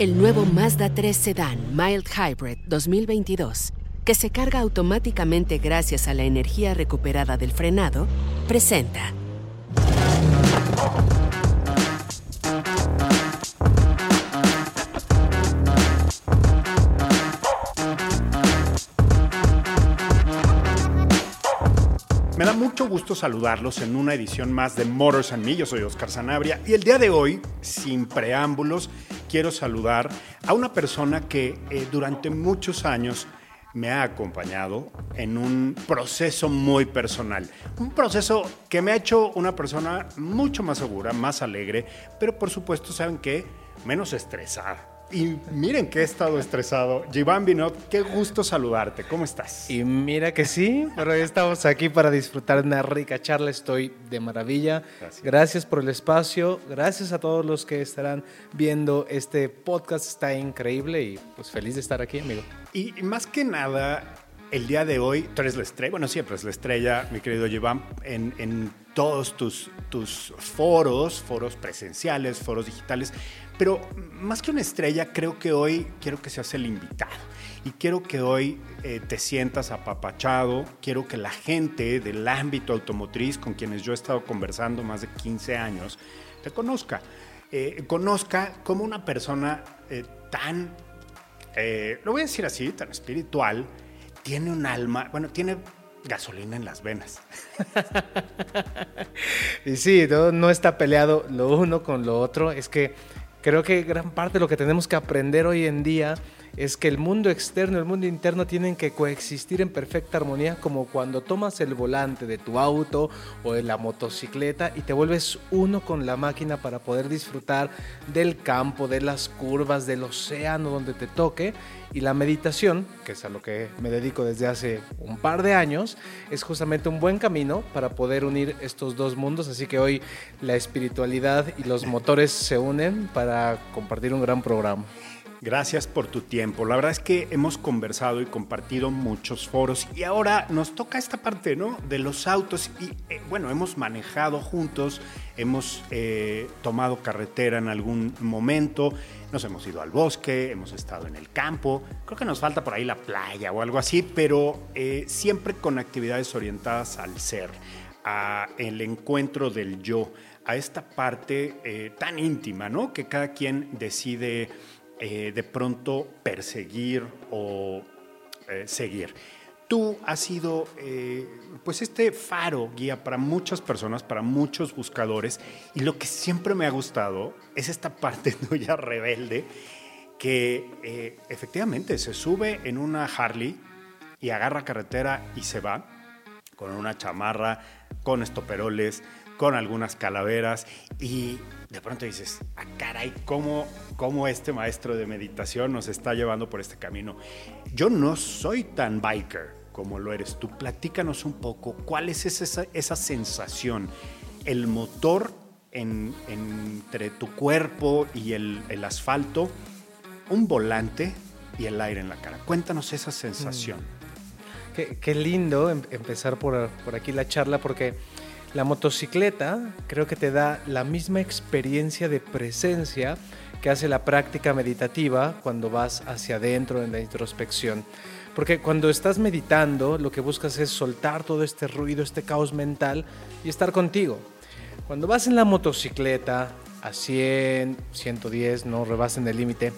El nuevo Mazda 3 Sedan Mild Hybrid 2022, que se carga automáticamente gracias a la energía recuperada del frenado, presenta Me da mucho gusto saludarlos en una edición más de Motors and Me. Yo soy Oscar Sanabria y el día de hoy, sin preámbulos, quiero saludar a una persona que eh, durante muchos años me ha acompañado en un proceso muy personal. Un proceso que me ha hecho una persona mucho más segura, más alegre, pero por supuesto, ¿saben qué? Menos estresada. Y miren que he estado estresado. Giván Binot, qué gusto saludarte. ¿Cómo estás? Y mira que sí, pero hoy estamos aquí para disfrutar de una rica charla. Estoy de maravilla. Gracias. Gracias por el espacio. Gracias a todos los que estarán viendo este podcast. Está increíble y pues feliz de estar aquí, amigo. Y más que nada, el día de hoy, tú eres la estrella, bueno, siempre es la estrella, mi querido Giván, en, en todos tus, tus foros, foros presenciales, foros digitales, pero más que una estrella, creo que hoy quiero que seas el invitado. Y quiero que hoy eh, te sientas apapachado, quiero que la gente del ámbito automotriz con quienes yo he estado conversando más de 15 años, te conozca. Eh, conozca como una persona eh, tan eh, lo voy a decir así, tan espiritual, tiene un alma, bueno, tiene gasolina en las venas. Y sí, no, no está peleado lo uno con lo otro. Es que creo que gran parte de lo que tenemos que aprender hoy en día es que el mundo externo y el mundo interno tienen que coexistir en perfecta armonía, como cuando tomas el volante de tu auto o de la motocicleta y te vuelves uno con la máquina para poder disfrutar del campo, de las curvas, del océano donde te toque. Y la meditación, que es a lo que me dedico desde hace un par de años, es justamente un buen camino para poder unir estos dos mundos. Así que hoy la espiritualidad y los motores se unen para compartir un gran programa. Gracias por tu tiempo. La verdad es que hemos conversado y compartido muchos foros y ahora nos toca esta parte, ¿no? De los autos y eh, bueno, hemos manejado juntos, hemos eh, tomado carretera en algún momento, nos hemos ido al bosque, hemos estado en el campo, creo que nos falta por ahí la playa o algo así, pero eh, siempre con actividades orientadas al ser, a el encuentro del yo, a esta parte tan íntima, ¿no? Que cada quien decide eh, de pronto perseguir o eh, seguir. Tú has sido, eh, pues, este faro guía para muchas personas, para muchos buscadores, y lo que siempre me ha gustado es esta parte tuya rebelde, que efectivamente se sube en una Harley y agarra carretera y se va con una chamarra, con estoperoles, con algunas calaveras y de pronto dices, ah, caray, ¿cómo, ¿cómo este maestro de meditación nos está llevando por este camino? Yo no soy tan biker como lo eres tú. Platícanos un poco, ¿cuál es esa, esa sensación? El motor en- entre tu cuerpo y el, el asfalto, un volante y el aire en la cara. Cuéntanos esa sensación. Qué, qué lindo em- empezar por, por aquí la charla porque la motocicleta creo que te da la misma experiencia de presencia que hace la práctica meditativa cuando vas hacia adentro en la introspección. Porque cuando estás meditando lo que buscas es soltar todo este ruido, este caos mental y estar contigo. Cuando vas en la motocicleta a 100, 110, no rebasen el límite,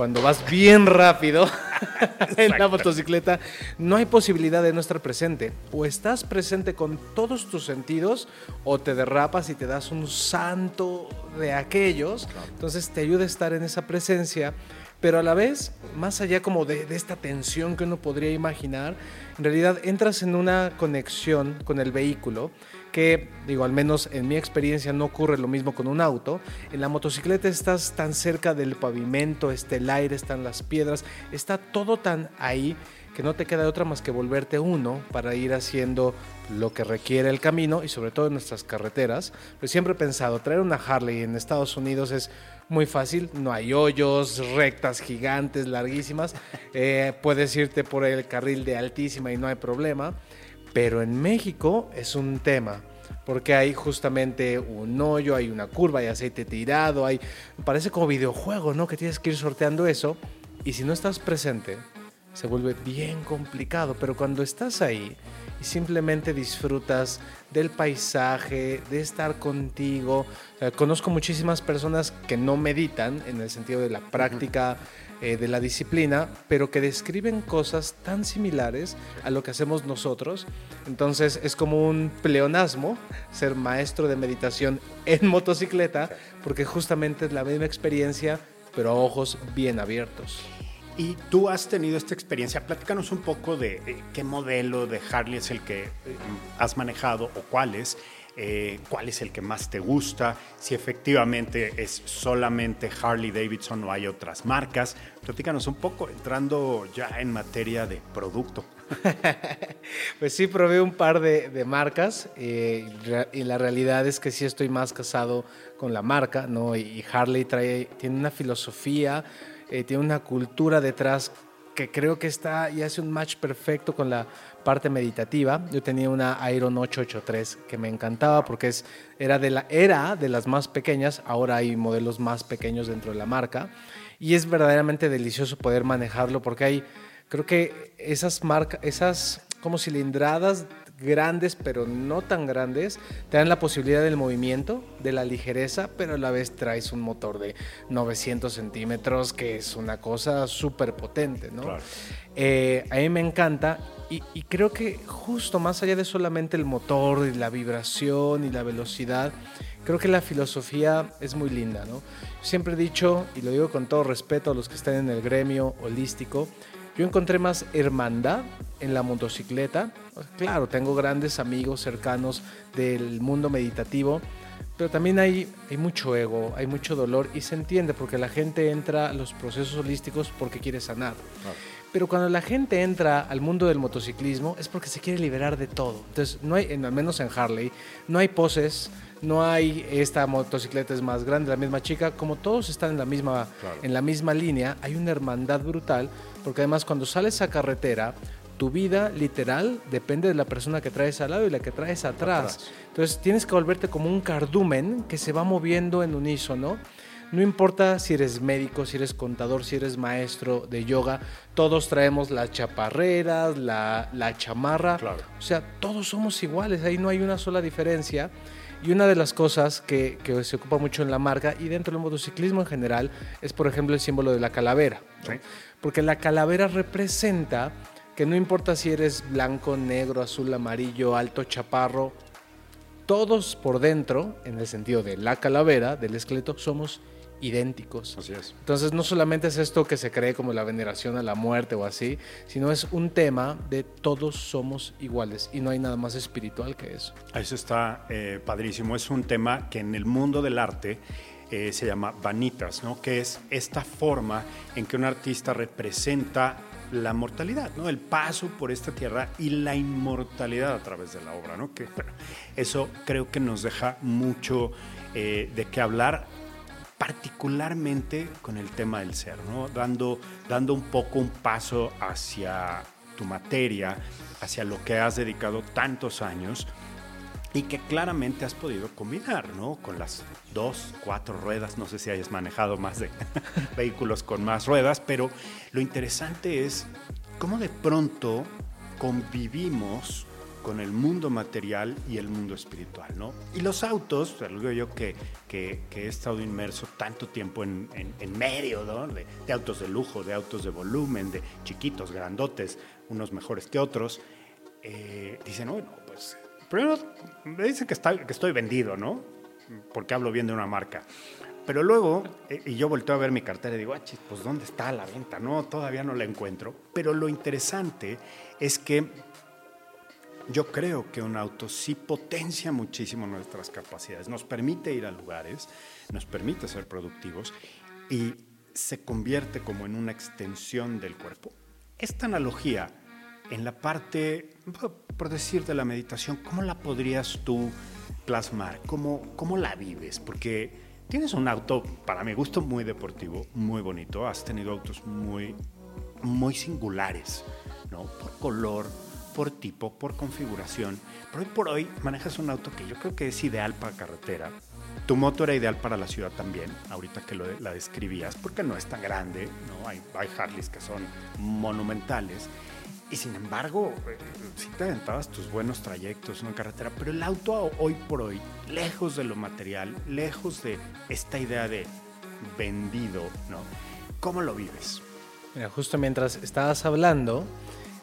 cuando vas bien rápido en la motocicleta, no hay posibilidad de no estar presente. O estás presente con todos tus sentidos o te derrapas y te das un santo de aquellos. Entonces te ayuda a estar en esa presencia, pero a la vez, más allá como de, esta tensión que uno podría imaginar, en realidad entras en una conexión con el vehículo que, digo, al menos en mi experiencia no ocurre lo mismo con un auto. En la motocicleta estás tan cerca del pavimento, está el aire, están las piedras, está todo tan ahí que no te queda otra más que volverte uno para ir haciendo lo que requiere el camino y sobre todo en nuestras carreteras. Pero siempre he pensado, traer una Harley en Estados Unidos es muy fácil, no hay hoyos, rectas gigantes, larguísimas, eh, puedes irte por el carril de altísima y no hay problema, pero en México es un tema. Porque hay justamente un hoyo, hay una curva, hay aceite tirado, hay. Parece como videojuego, ¿no? Que tienes que ir sorteando eso. Y si no estás presente, se vuelve bien complicado, pero cuando estás ahí y simplemente disfrutas del paisaje, de estar contigo, conozco muchísimas personas que no meditan en el sentido de la práctica eh, de la disciplina, pero que describen cosas tan similares a lo que hacemos nosotros. Entonces es como un pleonasmo ser maestro de meditación en motocicleta, porque justamente es la misma experiencia, pero a ojos bien abiertos. Y tú has tenido esta experiencia. Platícanos un poco de eh, qué modelo de Harley es el que eh, has manejado o cuáles. Eh, cuál es el que más te gusta, si efectivamente es solamente Harley Davidson o hay otras marcas. Platícanos un poco, entrando ya en materia de producto. pues sí, probé un par de, marcas y la realidad es que sí estoy más casado con la marca, ¿no? Y Harley trae, tiene una filosofía eh, tiene una cultura detrás que creo que está y hace un match perfecto con la parte meditativa. Yo tenía una Iron 883 que me encantaba porque es, era, de la, era de las más pequeñas, ahora hay modelos más pequeños dentro de la marca y es verdaderamente delicioso poder manejarlo porque hay, creo que esas marcas, esas como cilindradas grandes, pero no tan grandes, te dan la posibilidad del movimiento, de la ligereza, pero a la vez traes un motor de 900 centímetros, que es una cosa súper potente, ¿no? Eh, a mí me encanta y, y, creo que justo más allá de solamente el motor y la vibración y la velocidad, creo que la filosofía es muy linda, ¿no? Siempre he dicho, y lo digo con todo respeto a los que están en el gremio holístico, yo encontré más hermandad en la motocicleta. Claro, tengo grandes amigos cercanos del mundo meditativo, pero también hay, hay mucho ego, hay mucho dolor y se entiende porque la gente entra a los procesos holísticos porque quiere sanar. Pero cuando la gente entra al mundo del motociclismo es porque se quiere liberar de todo. Entonces, no hay, al menos en Harley, no hay poses, no hay esta motocicleta es más grande, la misma chica, como todos están en la misma, en la misma línea, hay una hermandad brutal, porque además cuando sales a carretera, tu vida literal depende de la persona que traes al lado y la que traes atrás. Entonces tienes que volverte como un cardumen que se va moviendo en unísono. No importa si eres médico, si eres contador, si eres maestro de yoga, todos traemos las chaparreras, la, la chamarra. O sea, todos somos iguales, ahí no hay una sola diferencia. Y una de las cosas que, se ocupa mucho en la marca y dentro del motociclismo en general es, por ejemplo, el símbolo de la calavera. Porque la calavera representa que no importa si eres blanco, negro, azul, amarillo, alto, chaparro, todos por dentro, en el sentido de la calavera, del esqueleto, somos idénticos. Así es. Entonces no solamente es esto que se cree como la veneración a la muerte o así, sino es un tema de todos somos iguales y no hay nada más espiritual que eso. Eso está eh, padrísimo. Es un tema que en el mundo del arte eh, se llama vanitas, ¿no? Que es esta forma en que un artista representa la mortalidad, ¿no? El paso por esta tierra y la inmortalidad a través de la obra, ¿no? Que eso creo que nos deja mucho eh, de qué hablar particularmente con el tema del ser, ¿no? dando, dando un poco un paso hacia tu materia, hacia lo que has dedicado tantos años y que claramente has podido combinar, ¿no? Con las dos, cuatro ruedas, no sé si hayas manejado más de vehículos con más ruedas, pero lo interesante es cómo de pronto convivimos con el mundo material y el mundo espiritual, ¿no? Y los autos, digo yo que, que, he estado inmerso tanto tiempo en, en, medio, ¿no? De, autos de lujo, de autos de volumen, de chiquitos, grandotes, unos mejores que otros, eh, dicen, bueno, pues primero me dicen que, estoy vendido, ¿no? Porque hablo bien de una marca. Pero luego, eh, y yo volteo a ver mi cartera y digo, ah, pues ¿dónde está la venta? No, todavía no la encuentro. Pero lo interesante es que yo creo que un auto sí potencia muchísimo nuestras capacidades, nos permite ir a lugares, nos permite ser productivos y se convierte como en una extensión del cuerpo. Esta analogía en la parte, por decir, de la meditación, ¿cómo la podrías tú plasmar? ¿Cómo, cómo la vives? Porque tienes un auto, para mi gusto, muy deportivo, muy bonito. Has tenido autos muy, muy singulares, ¿no? Por color, por tipo, por configuración. Pero hoy por hoy manejas un auto que yo creo que es ideal para carretera. Tu moto era ideal para la ciudad también, ahorita que lo, la describías, porque no es tan grande, ¿no? Hay, hay Harleys que son monumentales. Y sin embargo, eh, sí te aventabas tus buenos trayectos en carretera, pero el auto hoy por hoy, lejos de lo material, lejos de esta idea de vendido, ¿no? ¿Cómo lo vives? Mira, justo mientras estabas hablando,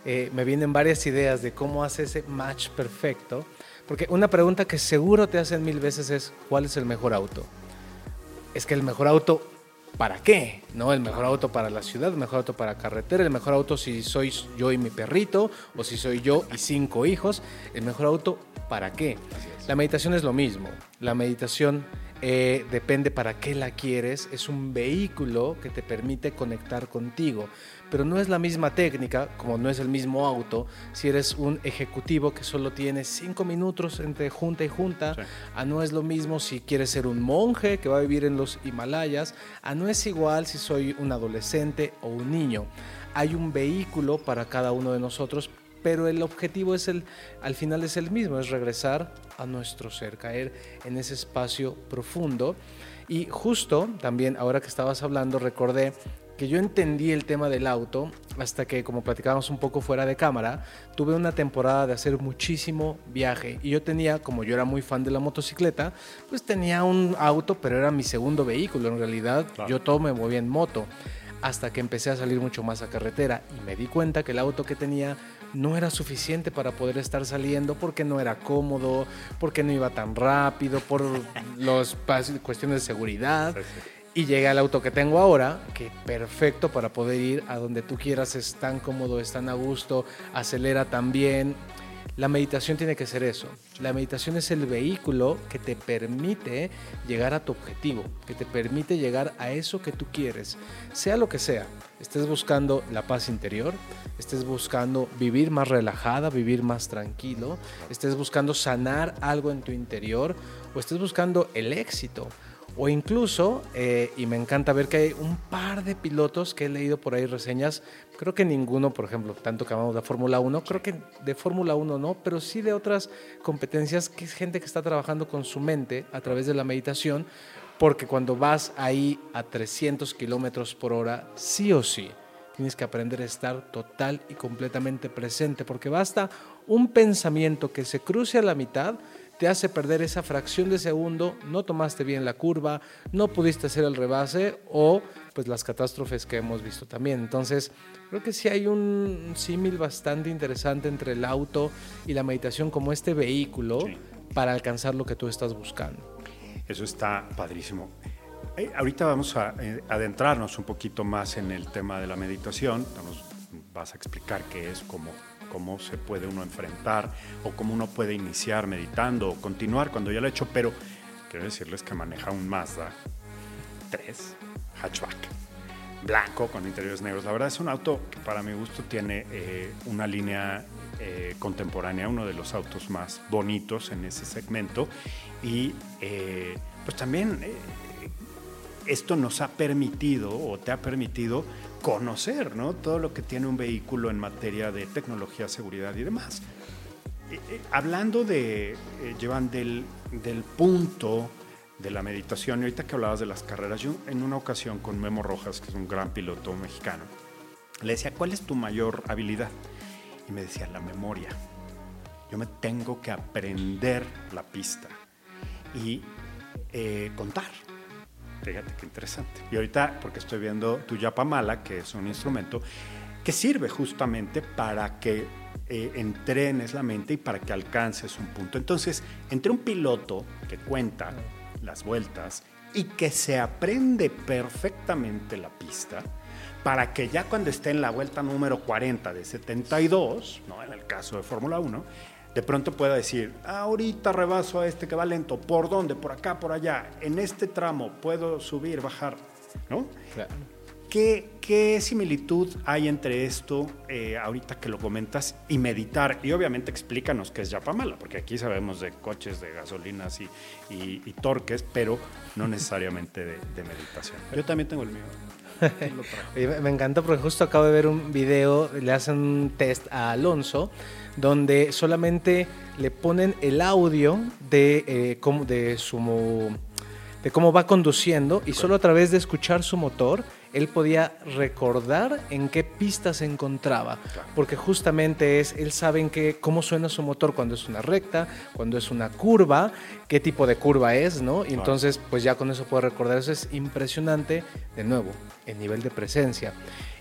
eh, me vienen varias ideas de cómo hace ese match perfecto. Porque una pregunta que seguro te hacen mil veces es, ¿cuál es el mejor auto? Es que el mejor auto, ¿para qué? ¿No? El mejor auto para la ciudad, el mejor auto para carretera, el mejor auto si soy yo y mi perrito, o si soy yo y cinco hijos, el mejor auto, ¿para qué? La meditación es lo mismo. La meditación eh, depende para qué la quieres, es un vehículo que te permite conectar contigo, pero no es la misma técnica, como no es el mismo auto, si eres un ejecutivo que solo tiene cinco minutos entre junta y junta, a no es lo mismo si quieres ser un monje que va a vivir en los Himalayas, a no es igual si soy un adolescente o un niño. Hay un vehículo para cada uno de nosotros pero el objetivo es el, al final es el mismo, es regresar a nuestro ser, caer en ese espacio profundo. Y justo también, ahora que estabas hablando, recordé que yo entendí el tema del auto hasta que, como platicábamos un poco fuera de cámara, tuve una temporada de hacer muchísimo viaje y yo tenía, como yo era muy fan de la motocicleta, pues tenía un auto, pero era mi segundo vehículo. En realidad, yo todo me movía en moto hasta que empecé a salir mucho más a carretera y me di cuenta que el auto que tenía no era suficiente para poder estar saliendo porque no era cómodo, porque no iba tan rápido, por las cuestiones de seguridad. Y llegué al auto que tengo ahora, que perfecto para poder ir a donde tú quieras, es tan cómodo, es tan a gusto, acelera también. La meditación tiene que ser eso. La meditación es el vehículo que te permite llegar a tu objetivo, que te permite llegar a eso que tú quieres, sea lo que sea. Estés buscando la paz interior, estés buscando vivir más relajada, vivir más tranquilo, estés buscando sanar algo en tu interior o estés buscando el éxito. O incluso, eh, y me encanta ver que hay un par de pilotos que he leído por ahí reseñas, creo que ninguno, por ejemplo, tanto que amamos la Fórmula 1, creo que de Fórmula 1 no, pero sí de otras competencias, que es gente que está trabajando con su mente a través de la meditación, porque cuando vas ahí a 300 kilómetros por hora, sí o sí, tienes que aprender a estar total y completamente presente, porque basta un pensamiento que se cruce a la mitad te hace perder esa fracción de segundo, no tomaste bien la curva, no pudiste hacer el rebase o pues las catástrofes que hemos visto también. Entonces, creo que sí hay un símil bastante interesante entre el auto y la meditación como este vehículo para alcanzar lo que tú estás buscando. Eso está padrísimo. Eh, ahorita vamos a eh, adentrarnos un poquito más en el tema de la meditación. Nos vas a explicar qué es, cómo cómo se puede uno enfrentar o cómo uno puede iniciar meditando o continuar cuando ya lo ha hecho, pero quiero decirles que maneja un Mazda 3 hatchback blanco con interiores negros. La verdad es un auto que para mi gusto tiene eh, una línea eh, contemporánea, uno de los autos más bonitos en ese segmento y eh, pues también esto nos ha permitido o te ha permitido conocer ¿no? todo lo que tiene un vehículo en materia de tecnología, seguridad y demás. Eh, eh, hablando de, eh, llevan del, del, punto de la meditación, y ahorita que hablabas de las carreras, yo en una ocasión con Memo Rojas, que es un gran piloto mexicano, le decía, ¿cuál es tu mayor habilidad? Y me decía, la memoria. Yo me tengo que aprender la pista y contar Fíjate qué interesante. Y ahorita, porque estoy viendo tu yapamala, que es un instrumento que sirve justamente para que eh, entrenes la mente y para que alcances un punto. Entonces, entre un piloto que cuenta las vueltas y que se aprende perfectamente la pista, para que ya cuando esté en la vuelta número 40 de 72, ¿no? en el caso de Fórmula 1, de pronto pueda decir, ahorita rebaso a este que va lento, ¿por dónde? Por acá, por allá, en este tramo puedo subir, bajar, ¿no? Claro. ¿Qué, qué similitud hay entre esto, eh, ahorita que lo comentas, y meditar? Y obviamente explícanos qué es Yapamala, porque aquí sabemos de coches, de gasolinas y, y- y torques, pero no necesariamente de, de meditación. Yo también tengo el mío. Me encanta porque justo acabo de ver un video, le hacen un test a Alonso, donde solamente le ponen el audio de, eh, cómo, de, su, mo- de cómo va conduciendo y solo a través de escuchar su motor, él podía recordar en qué pista se encontraba. Porque justamente es, él sabe en qué, cómo suena su motor cuando es una recta, cuando es una curva, qué tipo de curva es, ¿no? Y entonces, pues ya con eso puedo recordar. Eso es impresionante, de nuevo, el nivel de presencia.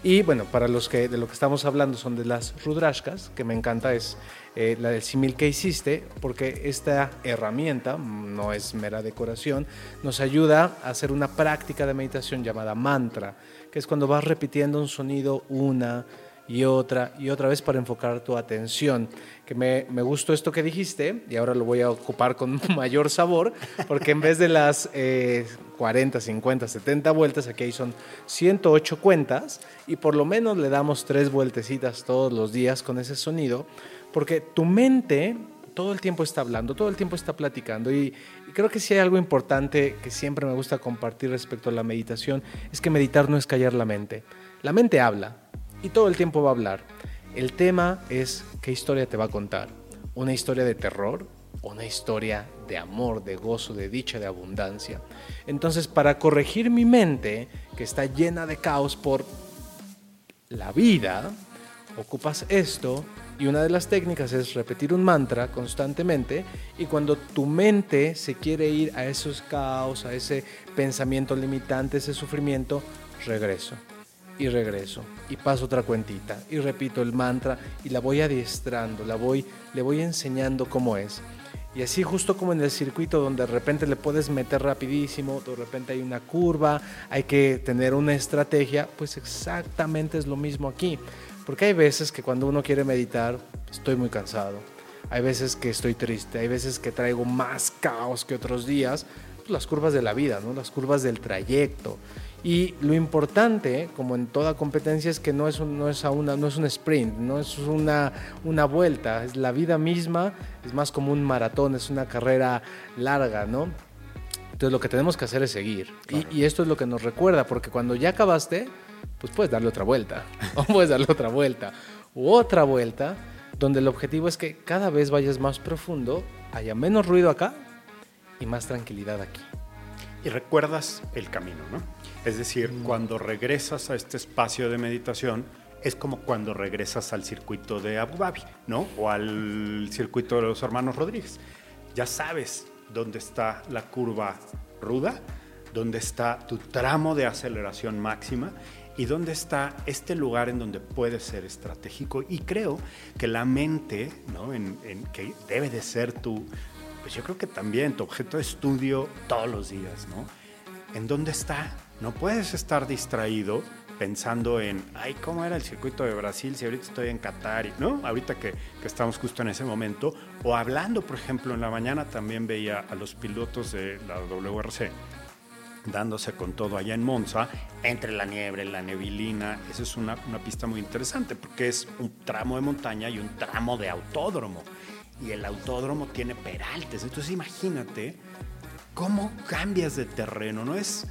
Y bueno, para los que de lo que estamos hablando son de las rudrashkas, que me encanta, es eh, la del símil que hiciste, porque esta herramienta, mm, no es mera decoración, nos ayuda a hacer una práctica de meditación llamada mantra, que es cuando vas repitiendo un sonido una y otra y otra vez para enfocar tu atención. Que me, me gustó esto que dijiste y ahora lo voy a ocupar con mayor sabor, porque en vez de las eh, 40, 50, 70 vueltas, aquí son 108 cuentas y por lo menos le damos tres vueltecitas todos los días con ese sonido, porque tu mente todo el tiempo está hablando, todo el tiempo está platicando y, creo que si hay algo importante que siempre me gusta compartir respecto a la meditación, es que meditar no es callar la mente. La mente habla y todo el tiempo va a hablar. El tema es qué historia te va a contar. Una historia de terror, una historia de amor, de gozo, de dicha, de abundancia. Entonces, para corregir mi mente, que está llena de caos por la vida, ocupas esto y una de las técnicas es repetir un mantra constantemente y cuando tu mente se quiere ir a esos caos, a ese pensamiento limitante, ese sufrimiento, regreso y regreso y paso otra cuentita y repito el mantra y la voy adiestrando, la voy le voy enseñando cómo es. Y así justo como en el circuito donde de repente le puedes meter rapidísimo, de repente hay una curva, hay que tener una estrategia, pues exactamente es lo mismo aquí. Porque hay veces que cuando uno quiere meditar, estoy muy cansado. Hay veces que estoy triste, hay veces que traigo más caos que otros días. Pues las curvas de la vida, ¿no? Las curvas del trayecto. Y lo importante, como en toda competencia, es que no es un, no es a una, no es un sprint, no es una, una vuelta, es la vida misma, es más como un maratón, es una carrera larga, ¿no? Entonces lo que tenemos que hacer es seguir. Y, y esto es lo que nos recuerda, porque cuando ya acabaste, pues puedes darle otra vuelta, o puedes darle otra vuelta, u otra vuelta, donde el objetivo es que cada vez vayas más profundo, haya menos ruido acá y más tranquilidad aquí. Y recuerdas el camino, ¿no? Es decir, cuando regresas a este espacio de meditación, es como cuando regresas al circuito de Abu Dhabi, ¿no? O al circuito de los hermanos Rodríguez. Ya sabes dónde está la curva ruda, dónde está tu tramo de aceleración máxima y dónde está este lugar en donde puedes ser estratégico. Y creo que la mente, ¿no? En, en que debe de ser tu, pues yo creo que también tu objeto de estudio todos los días, ¿no? ¿En dónde está? No puedes estar distraído pensando en, ay, ¿cómo era el circuito de Brasil si ahorita estoy en Qatar? ¿No? Ahorita que, que estamos justo en ese momento. O hablando, por ejemplo, en la mañana también veía a los pilotos de la WRC dándose con todo allá en Monza, entre la nieve, la neblina. Esa es una, una pista muy interesante porque es un tramo de montaña y un tramo de autódromo. Y el autódromo tiene peraltes. Entonces imagínate cómo cambias de terreno, ¿no? Es,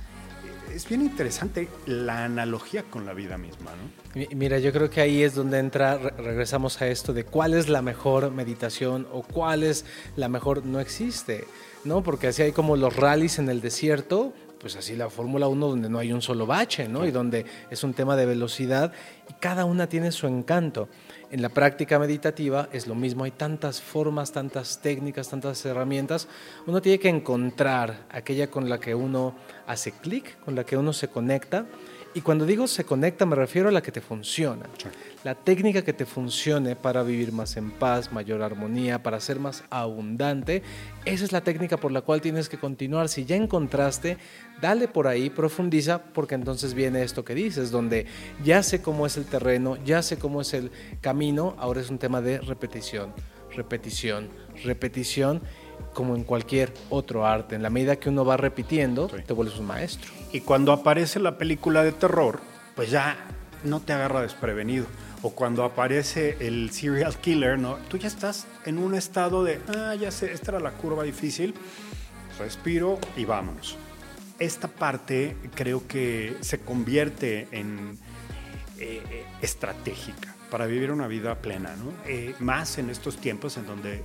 es bien interesante la analogía con la vida misma, ¿no? Mi- Mira, yo creo que ahí es donde entra, re- regresamos a esto de cuál es la mejor meditación o cuál es la mejor, no existe, ¿no? Porque así hay como los rallies en el desierto, pues así la Fórmula 1 donde no hay un solo bache, ¿no? Y donde es un tema de velocidad y cada una tiene su encanto. En la práctica meditativa es lo mismo, hay tantas formas, tantas técnicas, tantas herramientas. Uno tiene que encontrar aquella con la que uno hace clic, con la que uno se conecta. Y cuando digo se conecta me refiero a la que te funciona. La técnica que te funcione para vivir más en paz, mayor armonía, para ser más abundante, esa es la técnica por la cual tienes que continuar. Si ya encontraste, dale por ahí, profundiza, porque entonces viene esto que dices, donde ya sé cómo es el terreno, ya sé cómo es el camino, ahora es un tema de repetición. repetición, repetición como en cualquier otro arte. En la medida que uno va repitiendo, te vuelves un maestro. Y cuando aparece la película de terror, pues ya no te agarra desprevenido. O cuando aparece el serial killer, ¿no? Tú ya estás en un estado de, ah, ya sé, esta era la curva difícil, respiro y vámonos. Esta parte creo que se convierte en eh, eh, estratégica para vivir una vida plena, ¿no? Eh, más en estos tiempos en donde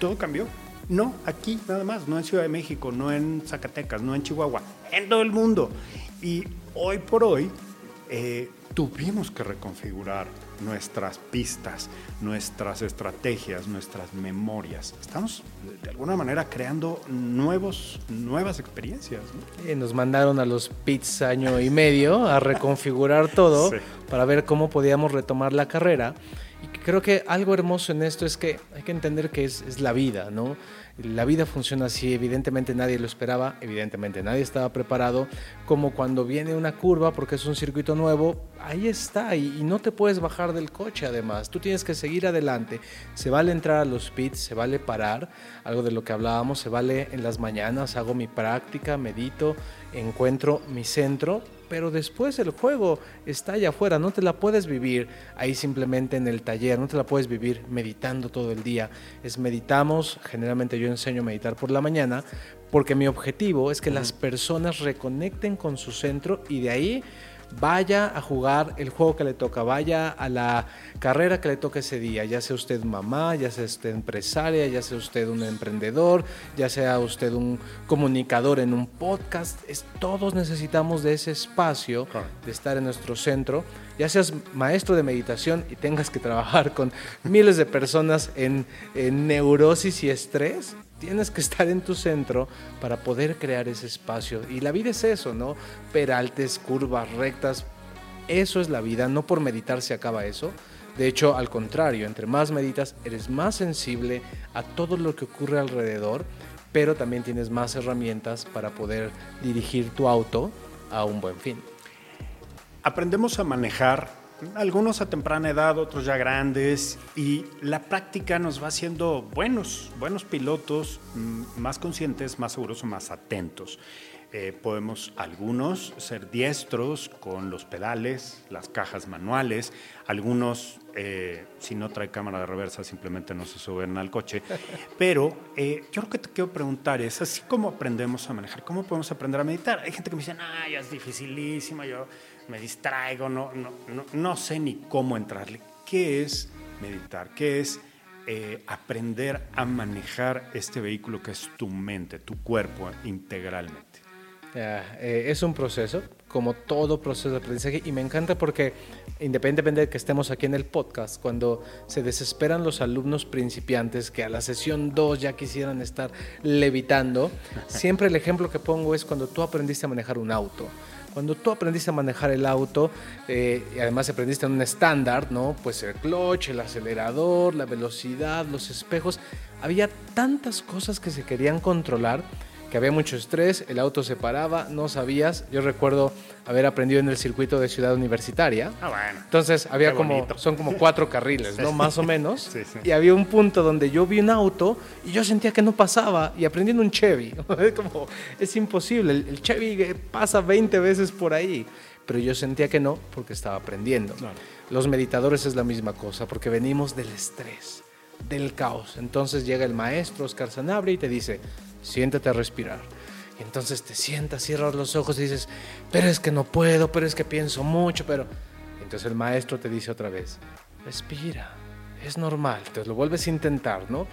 todo cambió. No aquí nada más, no en Ciudad de México, no en Zacatecas, no en Chihuahua, en todo el mundo. Y hoy por hoy tuvimos que reconfigurar nuestras pistas, nuestras estrategias, nuestras memorias. Estamos de alguna manera creando nuevos, nuevas experiencias. nos mandaron a los pits año y medio a reconfigurar todo para ver cómo podíamos retomar la carrera. Y creo que algo hermoso en esto es que hay que entender que es, es la vida, ¿no? La vida funciona así, evidentemente nadie lo esperaba, evidentemente nadie estaba preparado, como cuando viene una curva porque es un circuito nuevo, ahí está y, no te puedes bajar del coche además, tú tienes que seguir adelante, se vale entrar a los pits, se vale parar, algo de lo que hablábamos, se vale en las mañanas, hago mi práctica, medito, encuentro mi centro, pero después el juego está allá afuera, no te la puedes vivir ahí simplemente en el taller, no te la puedes vivir meditando todo el día. Es meditamos, generalmente yo enseño a meditar por la mañana, porque mi objetivo es que las personas reconecten con su centro y de ahí vaya a jugar el juego que le toca, vaya a la carrera que le toca ese día, ya sea usted mamá, ya sea usted empresaria, ya sea usted un emprendedor, ya sea usted un comunicador en un podcast, es, todos necesitamos de ese espacio, de estar en nuestro centro, ya seas maestro de meditación y tengas que trabajar con miles de personas en, en neurosis y estrés, tienes que estar en tu centro para poder crear ese espacio. Y la vida es eso, ¿no? Peraltes, curvas, rectas. Eso es la vida, no por meditar se acaba eso. De hecho, al contrario, entre más meditas, eres más sensible a todo lo que ocurre alrededor, pero también tienes más herramientas para poder dirigir tu auto a un buen fin. Aprendemos a manejar algunos a temprana edad, otros ya grandes, y la práctica nos va haciendo buenos, buenos pilotos, mm, más conscientes, más seguros o más atentos. Eh, podemos algunos ser diestros con los pedales, las cajas manuales, algunos eh, si no trae cámara de reversa simplemente no se suben al coche. Pero eh, yo lo que te quiero preguntar es, así como aprendemos a manejar, ¿cómo podemos aprender a meditar? Hay gente que me dice, ah, ya es dificilísimo, yo me distraigo, no, no, no, no sé ni cómo entrarle. ¿Qué es meditar? ¿Qué es eh, aprender a manejar este vehículo que es tu mente, tu cuerpo integralmente? Eh, es un proceso, como todo proceso de aprendizaje, y me encanta porque independientemente de que estemos aquí en el podcast, cuando se desesperan los alumnos principiantes que a la sesión 2 ya quisieran estar levitando, siempre el ejemplo que pongo es cuando tú aprendiste a manejar un auto. Cuando tú aprendiste a manejar el auto eh, y además aprendiste en un estándar, ¿no? Pues el clutch, el acelerador, la velocidad, los espejos, había tantas cosas que se querían controlar que había mucho estrés, el auto se paraba, no sabías. Yo recuerdo haber aprendido en el circuito de Ciudad Universitaria. Ah, bueno. Entonces había como, son como cuatro carriles, ¿no? Más o menos. Y había un punto donde yo vi un auto y yo sentía que no pasaba y aprendí en un Chevy. como, es imposible, el Chevy pasa 20 veces por ahí. Pero yo sentía que no porque estaba aprendiendo. Los meditadores es la misma cosa porque venimos del estrés, del caos. Entonces llega el maestro Oscar Sanabria y te dice, siéntate a respirar. Y entonces te sientas, cierras los ojos y dices, pero es que no puedo, pero es que pienso mucho, pero... Entonces el maestro te dice otra vez, respira, es normal, te lo vuelves a intentar, ¿no?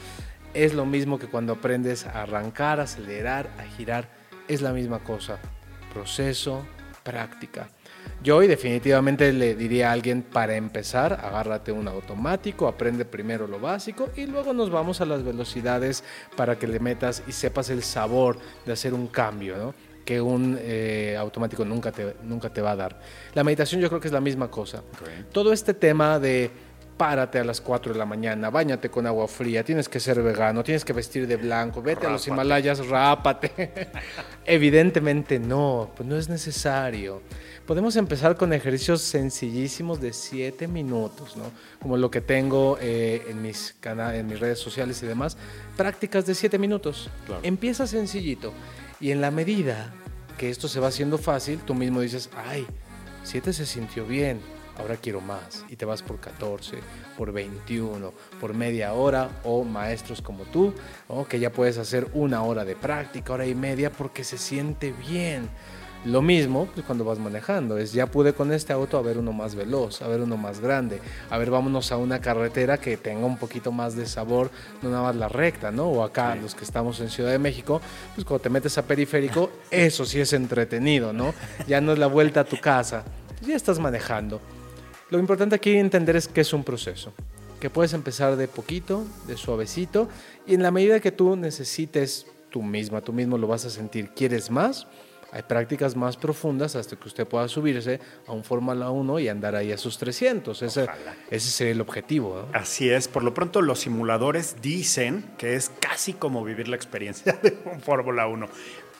Es lo mismo que cuando aprendes a arrancar, a acelerar, a girar, es la misma cosa. Proceso, práctica. Yo hoy definitivamente le diría a alguien, para empezar, agárrate un automático, aprende primero lo básico y luego nos vamos a las velocidades para que le metas y sepas el sabor de hacer un cambio, ¿no? que un eh, automático nunca te, nunca te va a dar. La meditación yo creo que es la misma cosa. Todo este tema de párate a las 4 de la mañana, bañate con agua fría, tienes que ser vegano, tienes que vestir de blanco, vete a los Himalayas, rápate. Evidentemente no, pues no es necesario. Podemos empezar con ejercicios sencillísimos de 7 minutos, ¿no? Como lo que tengo eh, en, mis en mis redes sociales y demás. Prácticas de 7 minutos. Empieza sencillito. Y en la medida que esto se va haciendo fácil, tú mismo dices, ay, 7 se sintió bien, ahora quiero más. Y te vas por 14, por 21, por media hora o maestros como tú, que ya puedes hacer una hora de práctica, hora y media, porque se siente bien. Lo mismo pues, cuando vas manejando, es ya pude con este auto a ver uno más veloz, a ver uno más grande, a ver vámonos a una carretera que tenga un poquito más de sabor, no nada más la recta, ¿no? O acá los que estamos en Ciudad de México, pues cuando te metes a periférico, eso sí es entretenido, ¿no? Ya no es la vuelta a tu casa, ya estás manejando. Lo importante aquí entender es que es un proceso, que puedes empezar de poquito, de suavecito, y en la medida que tú necesites tú misma, tú mismo lo vas a sentir, quieres más, hay prácticas más profundas hasta que usted pueda subirse a un Fórmula 1 y andar ahí a sus 300. Ese, ese sería el objetivo. Así es. Por lo pronto, los simuladores dicen que es casi como vivir la experiencia de un Fórmula 1.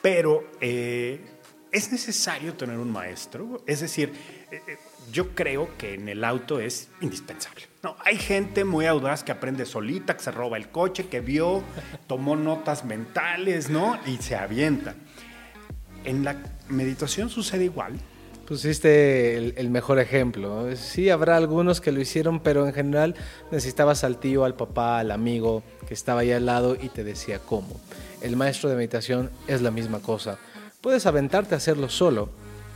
Pero, eh, ¿es necesario tener un maestro? Es decir, eh, eh, yo creo que en el auto es indispensable. No, hay gente muy audaz que aprende solita, que se roba el coche, que vio, tomó notas mentales, ¿no? Y se avienta. ¿En la meditación sucede igual? Pusiste el, mejor ejemplo. Sí, habrá algunos que lo hicieron, pero en general necesitabas al tío, al papá, al amigo que estaba ahí al lado y te decía cómo. El maestro de meditación es la misma cosa. Puedes aventarte a hacerlo solo.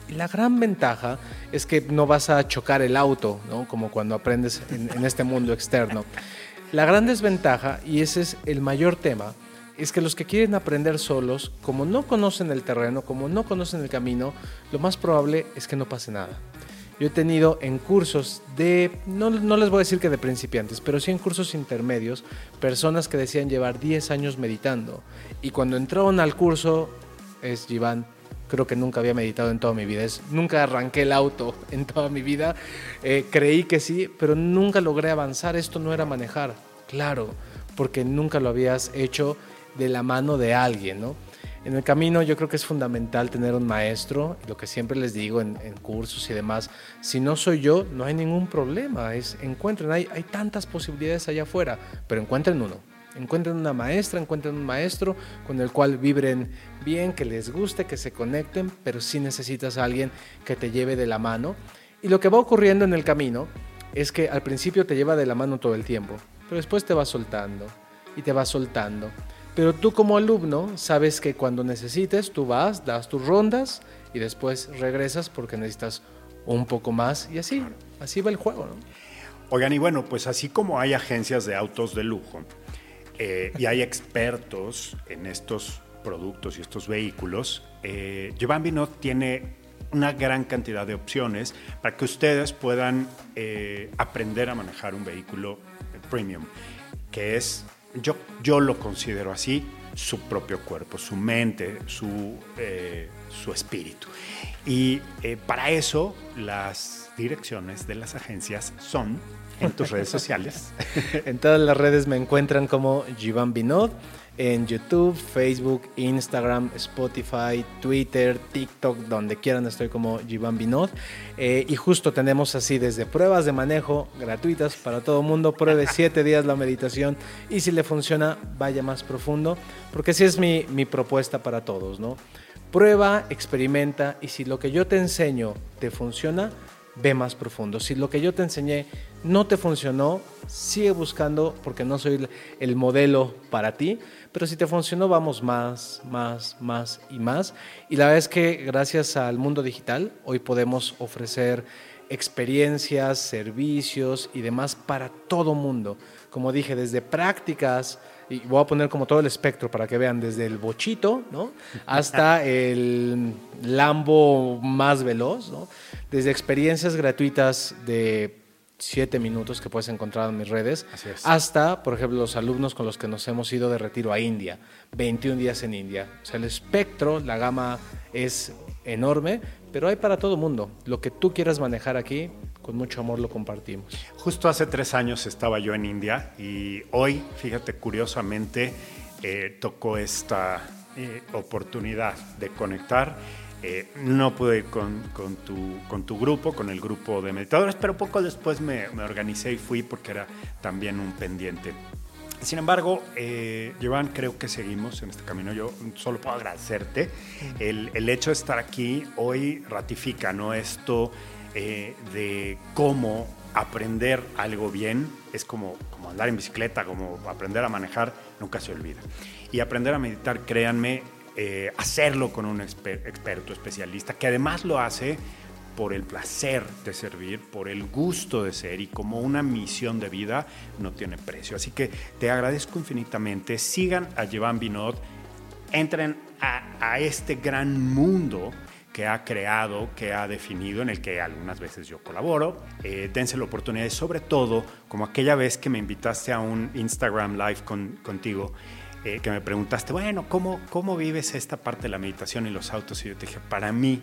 La gran ventaja es que no vas a chocar el auto, ¿no? como cuando aprendes en, en este mundo externo. La gran desventaja, y ese es el mayor tema, es que los que quieren aprender solos, como no conocen el terreno, como no conocen el camino, lo más probable es que no pase nada. Yo he tenido en cursos de, no, les voy a decir que de principiantes, pero sí en cursos intermedios, personas que decían llevar 10 años meditando. Y cuando entraron al curso, es Iván, creo que nunca había meditado en toda mi vida. Nunca arranqué el auto en toda mi vida. Eh, creí que sí, pero nunca logré avanzar. Esto no era manejar, claro, porque nunca lo habías hecho de la mano de alguien, ¿no? En el camino yo creo que es fundamental tener un maestro, lo que siempre les digo en, cursos y demás, si no soy yo, no hay ningún problema, es encuentren, hay, hay tantas posibilidades allá afuera, pero encuentren uno, encuentren una maestra, encuentren un maestro con el cual vibren bien, que les guste, que se conecten, pero sí necesitas a alguien que te lleve de la mano. Y lo que va ocurriendo en el camino es que al principio te lleva de la mano todo el tiempo, pero después te va soltando y te va soltando. Pero tú como alumno sabes que cuando necesites, tú vas, das tus rondas y después regresas porque necesitas un poco más y así, así va el juego. ¿no? Oigan, y bueno, pues así como hay agencias de autos de lujo eh, y hay expertos en estos productos y estos vehículos, eh, Binot tiene una gran cantidad de opciones para que ustedes puedan eh, aprender a manejar un vehículo premium, que es yo, yo lo considero así, su propio cuerpo, su mente, su, eh, su espíritu. Y eh, para eso las direcciones de las agencias son en tus redes sociales. en todas las redes me encuentran como Jivan Binod en YouTube, Facebook, Instagram, Spotify, Twitter, TikTok, donde quieran estoy como Jivan Binod. Eh, y justo tenemos así desde pruebas de manejo gratuitas para todo mundo. Pruebe siete días la meditación y si le funciona, vaya más profundo, porque así es mi, mi propuesta para todos, ¿no? Prueba, experimenta y si lo que yo te enseño te funciona, ve más profundo. Si lo que yo te enseñé no te funcionó, sigue buscando porque no soy el modelo para ti, pero si te funcionó vamos más, más, más y más. Y la verdad es que gracias al mundo digital hoy podemos ofrecer experiencias, servicios y demás para todo mundo. Como dije, desde prácticas, y voy a poner como todo el espectro para que vean, desde el bochito ¿no? hasta el Lambo más veloz, ¿no? desde experiencias gratuitas de 7 minutos que puedes encontrar en mis redes, hasta, por ejemplo, los alumnos con los que nos hemos ido de retiro a India, 21 días en India. O sea, el espectro, la gama es enorme, pero hay para todo mundo. Lo que tú quieras manejar aquí, con mucho amor lo compartimos. Justo hace tres años estaba yo en India y hoy, fíjate, curiosamente, eh, tocó esta eh, oportunidad de conectar. Eh, no pude con, con, tu, grupo, con el grupo de meditadores, pero poco después me, me organicé y fui porque era también un pendiente. Sin embargo, eh, Joan, creo que seguimos en este camino. Yo solo puedo agradecerte. El, el hecho de estar aquí hoy ratifica ¿no? esto eh, de cómo aprender algo bien es como, como andar en bicicleta, como aprender a manejar, nunca se olvida. Y aprender a meditar, créanme, eh, hacerlo con un exper experto, especialista, que además lo hace por el placer de servir, por el gusto de ser y como una misión de vida no tiene precio. Así que te agradezco infinitamente. Sigan a Jevan Binot, entren a, a este gran mundo que ha creado, que ha definido, en el que algunas veces yo colaboro. Eh, dense la oportunidad y sobre todo, como aquella vez que me invitaste a un Instagram Live con, contigo, eh, que me preguntaste, bueno, ¿cómo, ¿cómo vives esta parte de la meditación y los autos? Y yo te dije, para mí,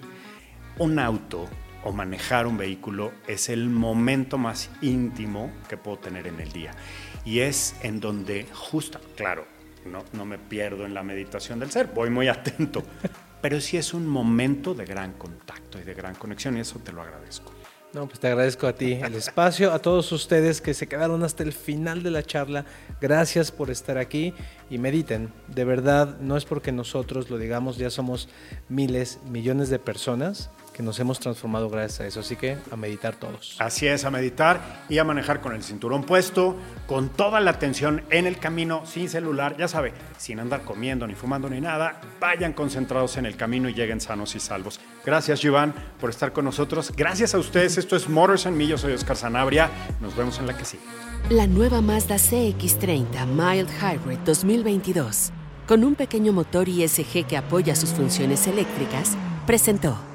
un auto o manejar un vehículo es el momento más íntimo que puedo tener en el día. Y es en donde justo, claro, no, no me pierdo en la meditación del ser, voy muy atento, pero sí es un momento de gran contacto y de gran conexión y eso te lo agradezco. No, pues te agradezco a ti el espacio, a todos ustedes que se quedaron hasta el final de la charla. Gracias por estar aquí y mediten. De verdad, no es porque nosotros lo digamos, ya somos miles, millones de personas que nos hemos transformado gracias a eso. Así que a meditar todos. Así es, a meditar y a manejar con el cinturón puesto, con toda la atención en el camino, sin celular, ya sabe, sin andar comiendo ni fumando ni nada. Vayan concentrados en el camino y lleguen sanos y salvos. Gracias, Iván, por estar con nosotros. Gracias a ustedes. Esto es Motors and Me. Yo soy Oscar Sanabria. Nos vemos en la que sigue. La nueva Mazda CX30 Mild Hybrid 2022, con un pequeño motor ISG que apoya sus funciones eléctricas, presentó.